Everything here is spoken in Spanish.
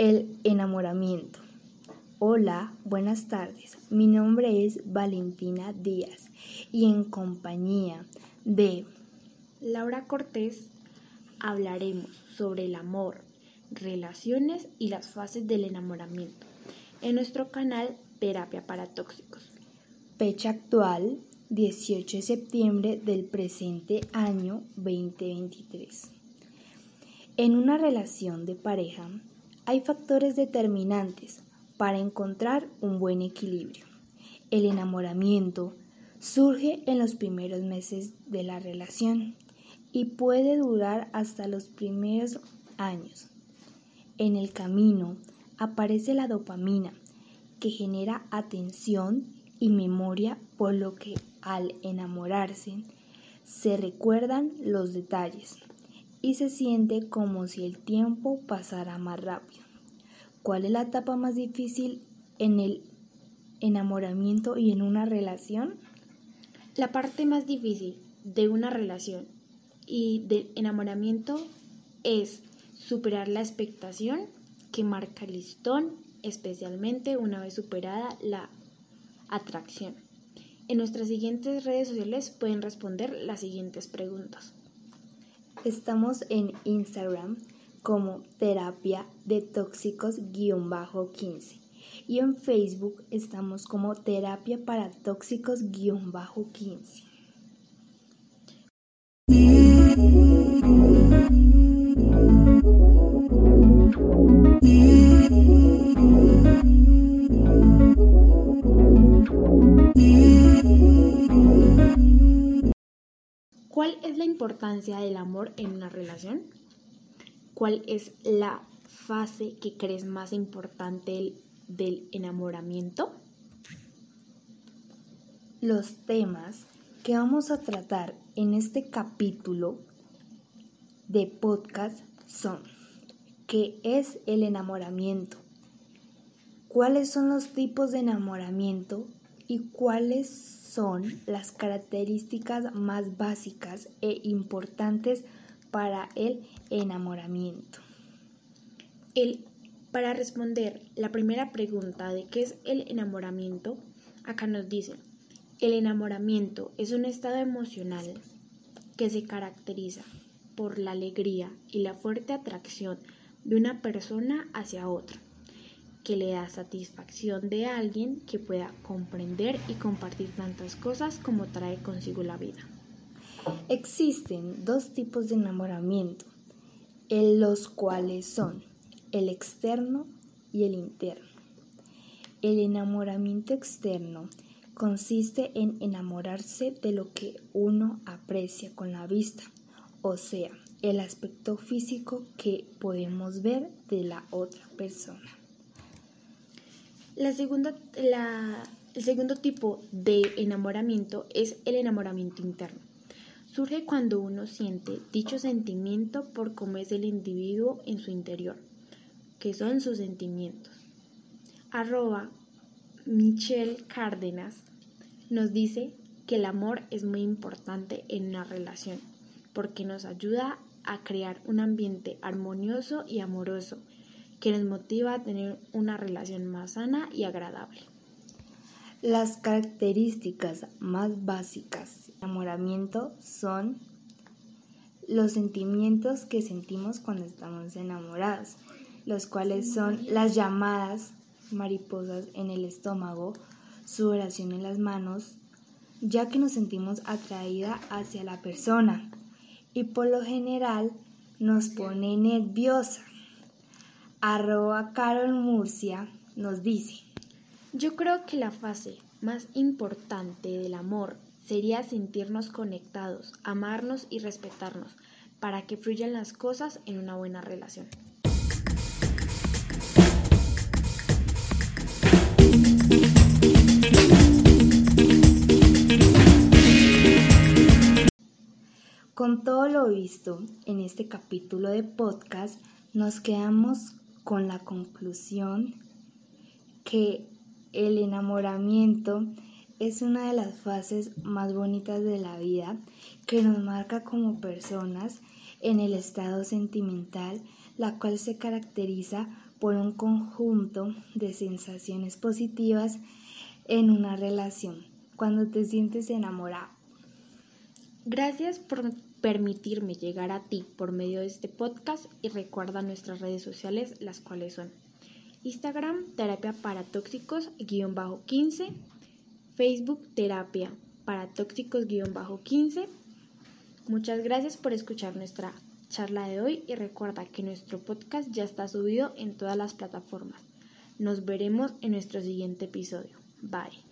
enamoramiento. Hola, buenas tardes. Mi nombre es Valentina Díaz y en compañía de Laura Cortés hablaremos sobre el amor, relaciones y las fases del enamoramiento en nuestro canal Terapia para Tóxicos. Fecha actual 18 de septiembre del presente año 2023. En una relación de pareja hay factores determinantes para encontrar un buen equilibrio. El enamoramiento surge en los primeros meses de la relación y puede durar hasta los primeros años. En el camino aparece la dopamina, que genera atención y memoria, por lo que al enamorarse se recuerdan los detalles y se siente como si el tiempo pasara más rápido. ¿Cuál es la etapa más difícil en el enamoramiento y en una relación? La parte más difícil de una relación y del enamoramiento es superar la expectación que marca el listón, especialmente una vez superada la atracción. En nuestras siguientes redes sociales pueden responder las siguientes preguntas. Estamos en Instagram como terapia de tóxicos-15 y en Facebook estamos como terapia para tóxicos-15. Importancia del amor en una relación? ¿Cuál es la fase que crees más importante del enamoramiento? Los temas que vamos a tratar en este capítulo de podcast son ¿qué es el enamoramiento? ¿Cuáles son los tipos de enamoramiento y cuáles son las características más básicas e importantes para el enamoramiento. El, para responder la primera pregunta de qué es el enamoramiento, acá nos dicen, el enamoramiento es un estado emocional que se caracteriza por la alegría y la fuerte atracción de una persona hacia otra que le da satisfacción de alguien que pueda comprender y compartir tantas cosas como trae consigo la vida. Existen dos tipos de enamoramiento, en los cuales son el externo y el interno. El enamoramiento externo consiste en enamorarse de lo que uno aprecia con la vista, o sea, el aspecto físico que podemos ver de la otra persona. La segunda, el segundo tipo de enamoramiento es el enamoramiento interno. Surge cuando uno siente dicho sentimiento por cómo es el individuo en su interior, que son sus sentimientos. Arroba Michelle Cárdenas nos dice que el amor es muy importante en una relación porque nos ayuda a crear un ambiente armonioso y amoroso que nos motiva a tener una relación más sana y agradable. Las características más básicas del enamoramiento son los sentimientos que sentimos cuando estamos enamorados, los cuales son las llamadas mariposas en el estómago, sudoración en las manos, ya que nos sentimos atraída hacia la persona y por lo general nos pone nerviosa arroba Carol Murcia nos dice, yo creo que la fase más importante del amor sería sentirnos conectados, amarnos y respetarnos para que fluyan las cosas en una buena relación. Con todo lo visto en este capítulo de podcast, nos quedamos con la conclusión que el enamoramiento es una de las fases más bonitas de la vida que nos marca como personas en el estado sentimental, la cual se caracteriza por un conjunto de sensaciones positivas en una relación cuando te sientes enamorado. Gracias por permitirme llegar a ti por medio de este podcast y recuerda nuestras redes sociales, las cuales son Instagram, terapia para tóxicos, guion bajo 15, Facebook, terapia para tóxicos, guion bajo 15. Muchas gracias por escuchar nuestra charla de hoy y recuerda que nuestro podcast ya está subido en todas las plataformas. Nos veremos en nuestro siguiente episodio. Bye.